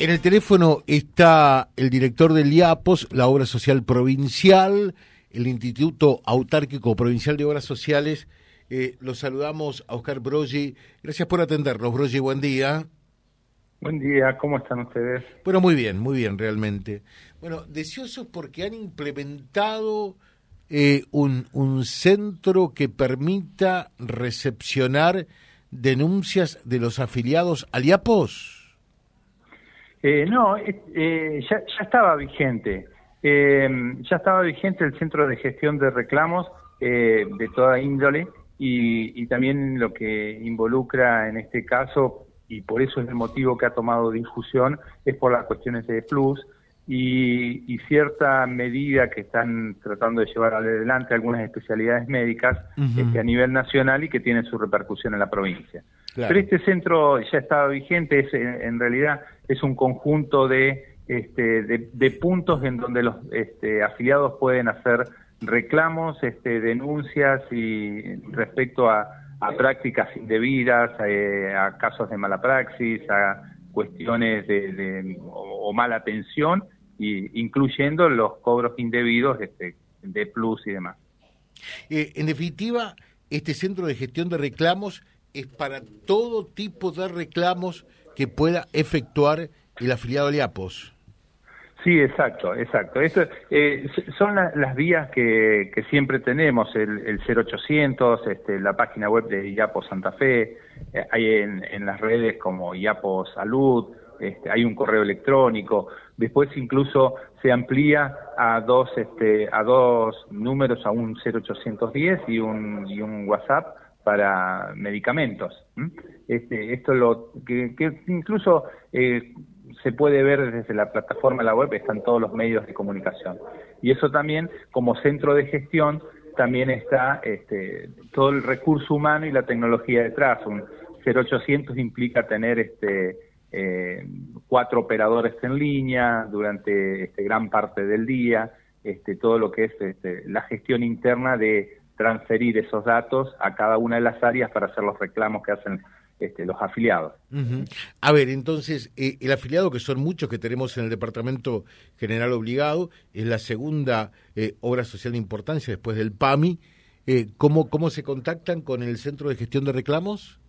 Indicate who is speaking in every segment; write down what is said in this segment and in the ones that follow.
Speaker 1: En el teléfono está el director del IAPOS, la obra social provincial, el Instituto Autárquico Provincial de Obras Sociales. Eh, los saludamos a Oscar Broggi. Gracias por atendernos, Broggi. Buen día.
Speaker 2: Buen día, ¿cómo están ustedes?
Speaker 1: Bueno, muy bien, muy bien, realmente. Bueno, deseosos porque han implementado eh, un, un centro que permita recepcionar denuncias de los afiliados al IAPOS.
Speaker 2: Eh, no, eh, ya, estaba vigente. Eh, ya estaba vigente el Centro de Gestión de Reclamos de toda índole y, también lo que involucra en este caso, y por eso es el motivo que ha tomado difusión, es por las cuestiones de plus y, cierta medida que están tratando de llevar adelante algunas especialidades médicas este, a nivel nacional y que tienen su repercusión en la provincia. Pero este centro ya estaba vigente, es, en realidad es un conjunto de, este, de, puntos en donde los este, afiliados pueden hacer reclamos, este, denuncias y respecto a, prácticas indebidas, eh, a casos de mala praxis, a cuestiones de, o, mala atención, y, incluyendo los cobros indebidos este, de plus y demás.
Speaker 1: Eh, en definitiva, este centro de gestión de reclamos es para todo tipo de reclamos que pueda efectuar el afiliado de IAPOS.
Speaker 2: Sí, exacto, exacto. Esto, eh, son las vías que, siempre tenemos, el, 0800, este, la página web de IAPOS Santa Fe, eh, hay en, las redes como IAPOS Salud, este, hay un correo electrónico, después incluso se amplía a dos, este, a dos números, a un 0810 y un, y un WhatsApp para medicamentos. Este, esto lo que, incluso eh, se puede ver desde la plataforma de la web, están todos los medios de comunicación. Y eso también, como centro de gestión, también está este, todo el recurso humano y la tecnología detrás. Un 0800 implica tener este, eh, cuatro operadores en línea durante este, gran parte del día, este, todo lo que es este, la gestión interna de transferir esos datos a cada una de las áreas para hacer los reclamos que hacen este, los afiliados.
Speaker 1: A ver, entonces, eh, el afiliado, que son muchos que tenemos en el Departamento General Obligado, es la segunda eh, obra social de importancia después del PAMI. Eh, ¿cómo, ¿Cómo se contactan con el Centro de Gestión de Reclamos?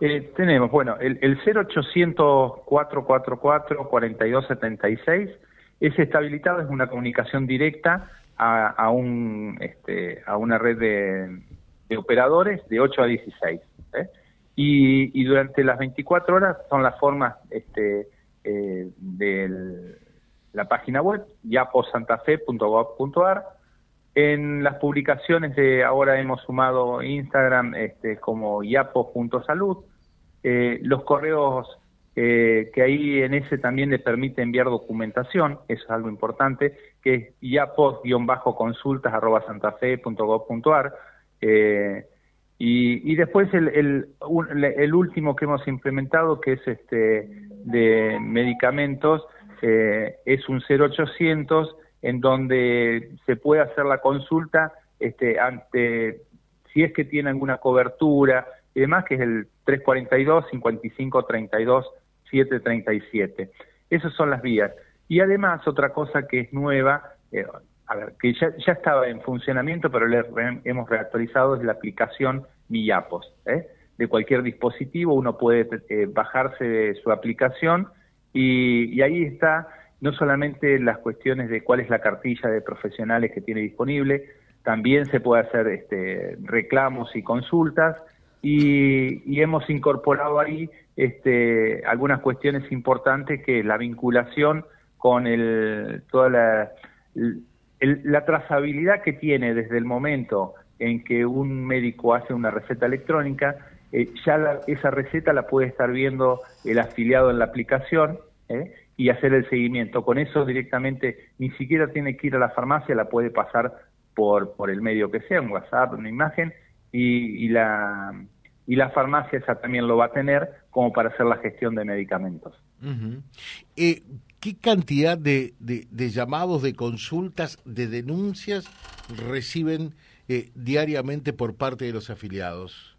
Speaker 2: Tenemos, bueno, el, el 0800 444 4276 es habilitado, es una comunicación directa a, un, este, a una red de, operadores de 8 a 16. ¿eh? Y, durante las 24 horas son las formas este, eh, de la página web, yaposantafe.gov.ar. En las publicaciones de ahora hemos sumado Instagram este, como yapo.salud. Eh, los correos eh, que ahí en ese también le permite enviar documentación, eso es algo importante, que es yapos-consultas.santafe.gov.ar. Eh, y, y después el, el, último que hemos implementado, que es este de medicamentos, eh, es un 0800 en donde se puede hacer la consulta este, ante si es que tiene alguna cobertura y demás, que es el 342 5532 737. Esas son las vías. Y además, otra cosa que es nueva, eh, que ya, ya, estaba en funcionamiento, pero le hemos reactualizado, es la aplicación Millapos. ¿eh? De cualquier dispositivo uno puede eh, bajarse de su aplicación y, y, ahí está no solamente las cuestiones de cuál es la cartilla de profesionales que tiene disponible, también se puede hacer este, reclamos y consultas y, y hemos incorporado ahí este, algunas cuestiones importantes que la vinculación con el, toda la, la trazabilidad que tiene desde el momento en que un médico hace una receta electrónica, eh, ya esa receta la puede estar viendo el afiliado en la aplicación ¿eh? y hacer el seguimiento. Con eso directamente ni siquiera tiene que ir a la farmacia, la puede pasar por, por el medio que sea, un WhatsApp, una imagen, y, y la y la farmacia esa también lo va a tener como para hacer la gestión de medicamentos.
Speaker 1: Eh, ¿Qué cantidad de, de, llamados, de consultas, de denuncias reciben eh, diariamente por parte de los afiliados?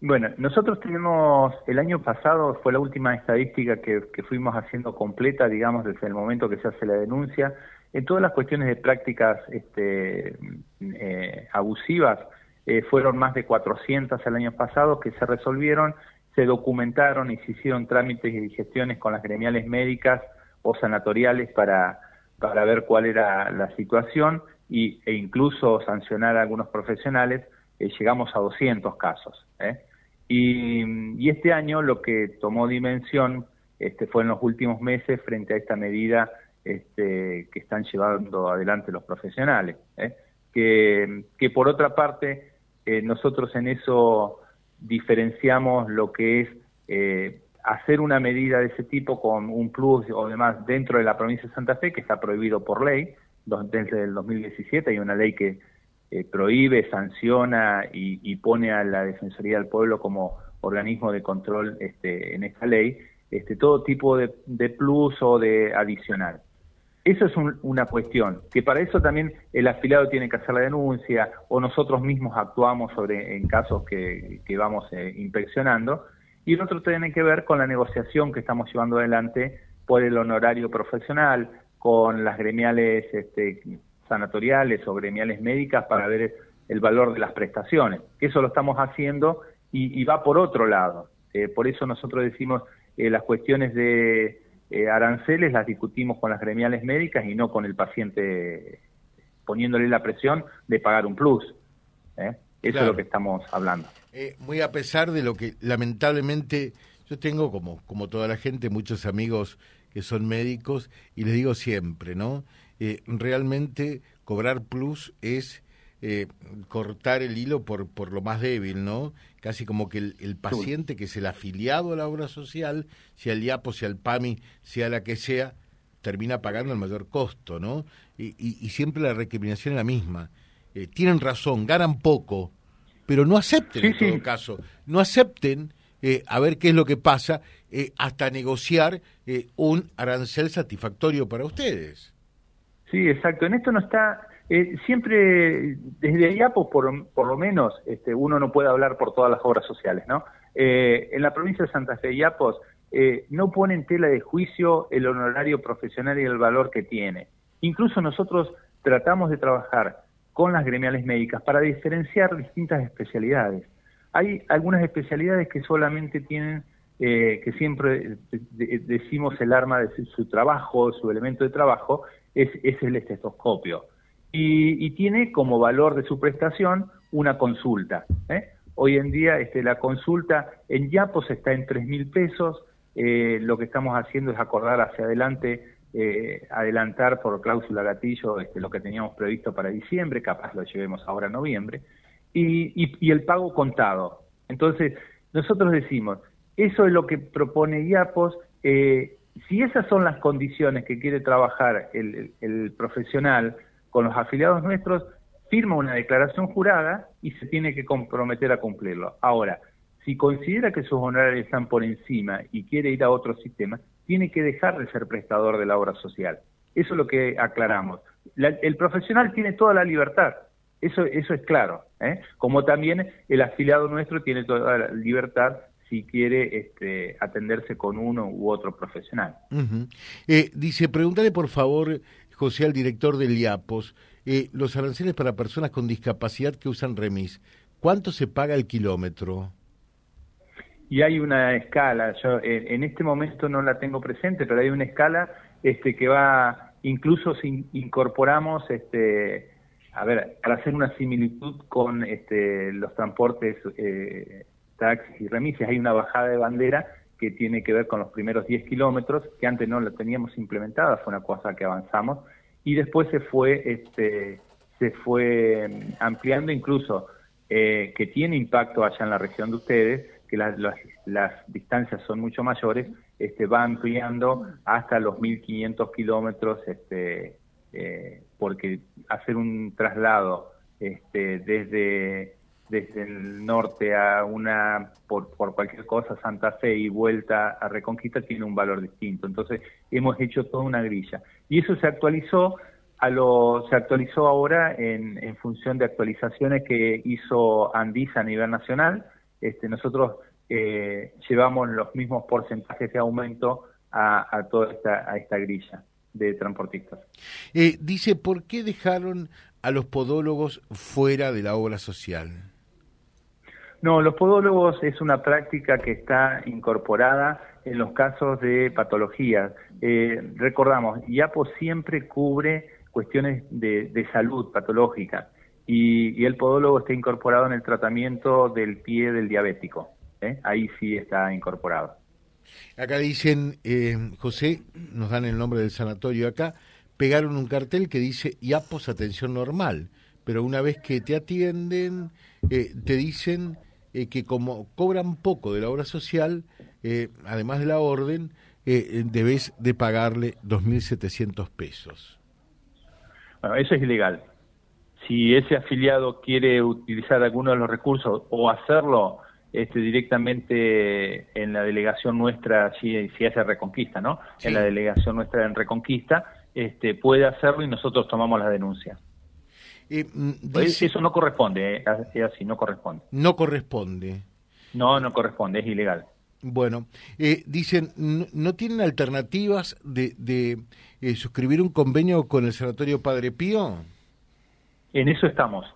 Speaker 2: Bueno, nosotros tenemos, el año pasado fue la última estadística que, fuimos haciendo completa, digamos, desde el momento que se hace la denuncia, en todas las cuestiones de prácticas este, eh, abusivas, eh, fueron más de 400 el año pasado que se resolvieron, se documentaron y se hicieron trámites y gestiones con las gremiales médicas o sanatoriales para, para ver cuál era la situación y, e incluso sancionar a algunos profesionales, eh, llegamos a 200 casos. ¿eh? Y, este año lo que tomó dimensión este, fue en los últimos meses frente a esta medida este, que están llevando adelante los profesionales. ¿eh? Que, por otra parte, eh, nosotros en eso diferenciamos lo que es eh, hacer una medida de ese tipo con un plus o demás dentro de la provincia de Santa Fe, que está prohibido por ley, desde el 2017 hay una ley que eh, prohíbe, sanciona y, pone a la Defensoría del Pueblo como organismo de control este, en esta ley, este, todo tipo de, plus o de adicional. Eso es una cuestión, que para eso también el afiliado tiene que hacer la denuncia o nosotros mismos actuamos sobre en casos que, vamos eh, inspeccionando. Y el otro tiene que ver con la negociación que estamos llevando adelante por el honorario profesional, con las gremiales este, sanatoriales o gremiales médicas para ver el valor de las prestaciones. Eso lo estamos haciendo y, va por otro lado. Eh, por eso nosotros decimos eh, las cuestiones de eh, aranceles las discutimos con las gremiales médicas y no con el paciente poniéndole la presión de pagar un plus. Eso es lo que estamos hablando.
Speaker 1: muy a pesar de lo que lamentablemente yo tengo, como, como toda la gente, muchos amigos que son médicos y les digo siempre, ¿no? Eh, realmente cobrar plus es eh, cortar el hilo por, por lo más débil, ¿no? Casi como que el, paciente que es el afiliado a la obra social, sea el IAPO, sea el PAMI, sea la que sea, termina pagando el mayor costo, ¿no? Y, y, siempre la recriminación es la misma. Eh, tienen razón, ganan poco, pero no acepten en todo caso, no acepten a ver qué es lo que pasa hasta negociar un arancel satisfactorio para ustedes.
Speaker 2: Sí, exacto. En esto no está, eh, siempre desde IAPO, por, por lo menos, este, uno no puede hablar por todas las obras sociales, ¿no? Eh, en la provincia de Santa Fe, IAPOS eh, no pone en tela de juicio el honorario profesional y el valor que tiene. Incluso nosotros tratamos de trabajar con las gremiales médicas para diferenciar distintas especialidades. Hay algunas especialidades que solamente tienen, que siempre decimos el arma de su trabajo, su elemento de trabajo, es, el estetoscopio. Y, tiene como valor de su prestación una consulta. ¿eh? Hoy en día este, la consulta en Yapos está en tres mil pesos. Eh, lo que estamos haciendo es acordar hacia adelante, eh, adelantar por cláusula gatillo este, lo que teníamos previsto para diciembre, capaz lo llevemos ahora a noviembre, y, y el pago contado. Entonces, nosotros decimos, eso es lo que propone IAPOS, eh, si esas son las condiciones que quiere trabajar el, profesional con los afiliados nuestros, firma una declaración jurada y se tiene que comprometer a cumplirlo. Ahora, si considera que sus honorarios están por encima y quiere ir a otro sistema, tiene que dejar de ser prestador de la obra social. Eso es lo que aclaramos. el profesional tiene toda la libertad, eso, eso es claro. ¿eh? Como también el afiliado nuestro tiene toda la libertad si quiere este, atenderse con uno u otro profesional.
Speaker 1: Eh, dice, pregúntale por favor, José, al director del IAPOS, eh, los aranceles para personas con discapacidad que usan remis, ¿cuánto se paga el kilómetro?
Speaker 2: Y hay una escala, yo en este momento no la tengo presente, pero hay una escala este, que va, incluso si incorporamos, este, a ver, para hacer una similitud con este, los transportes eh, taxis y remises, hay una bajada de bandera que tiene que ver con los primeros 10 kilómetros, que antes no la teníamos implementada, fue una cosa que avanzamos, y después se fue, este, se fue mm, ampliando incluso, eh, que tiene impacto allá en la región de ustedes, que las, las, distancias son mucho mayores, este, va ampliando hasta los 1.500 kilómetros, este, eh, porque hacer un traslado este, desde desde el norte a una, por, cualquier cosa, Santa Fe y vuelta a Reconquista tiene un valor distinto. Entonces hemos hecho toda una grilla. Y eso se actualizó a lo, se actualizó ahora en, en función de actualizaciones que hizo Andisa a nivel nacional este, nosotros eh, llevamos los mismos porcentajes de aumento a, toda esta, a esta grilla de transportistas.
Speaker 1: Eh, dice, ¿por qué dejaron a los podólogos fuera de la obra social?
Speaker 2: No, los podólogos es una práctica que está incorporada en los casos de patologías. Eh, recordamos, IAPO siempre cubre cuestiones de, salud patológica y, el podólogo está incorporado en el tratamiento del pie del diabético. ¿eh? Ahí sí está incorporado.
Speaker 1: Acá dicen, eh, José, nos dan el nombre del sanatorio acá, pegaron un cartel que dice IAPOS atención normal, pero una vez que te atienden, eh, te dicen eh, que como cobran poco de la obra social, además de la orden, debes de pagarle 2.700 pesos.
Speaker 2: Bueno, eso es ilegal. Si ese afiliado quiere utilizar alguno de los recursos o hacerlo este, directamente en la delegación nuestra, si, si hace Reconquista, ¿no? En la delegación nuestra en Reconquista, este, puede hacerlo y nosotros tomamos la denuncia. Mm, eso no corresponde, ¿eh? es así, no corresponde.
Speaker 1: No corresponde.
Speaker 2: No, no corresponde, es ilegal.
Speaker 1: Bueno, eh, dicen, ¿no, tienen alternativas de, de eh, suscribir un convenio con el Sanatorio Padre Pío?
Speaker 2: En eso estamos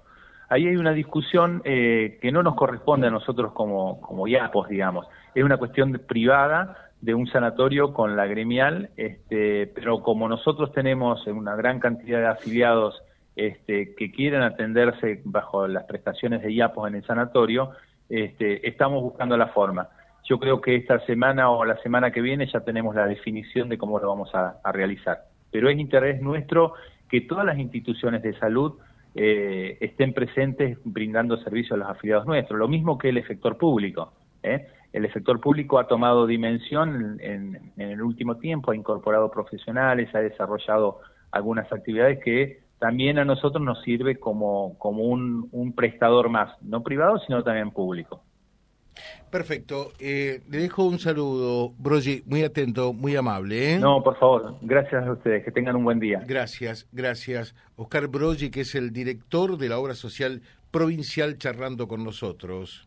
Speaker 2: ahí hay una discusión eh, que no nos corresponde a nosotros como, como IAPOS, digamos. Es una cuestión privada de un sanatorio con la gremial, este, pero como nosotros tenemos una gran cantidad de afiliados este, que quieren atenderse bajo las prestaciones de IAPOS en el sanatorio, este, estamos buscando la forma. Yo creo que esta semana o la semana que viene ya tenemos la definición de cómo lo vamos a realizar. Pero es interés nuestro que todas las instituciones de salud eh, estén presentes brindando servicio a los afiliados nuestros, lo mismo que el efector público. ¿eh? El efector público ha tomado dimensión en, el último tiempo, ha incorporado profesionales, ha desarrollado algunas actividades que también a nosotros nos sirve como, como un prestador más, no privado, sino también público.
Speaker 1: Perfecto. Eh, le dejo un saludo, Brogi, muy atento, muy amable. ¿eh?
Speaker 2: No, por favor, gracias a ustedes, que tengan un buen día.
Speaker 1: Gracias, gracias. Oscar Brogi, que es el director de la obra social provincial, charlando con nosotros.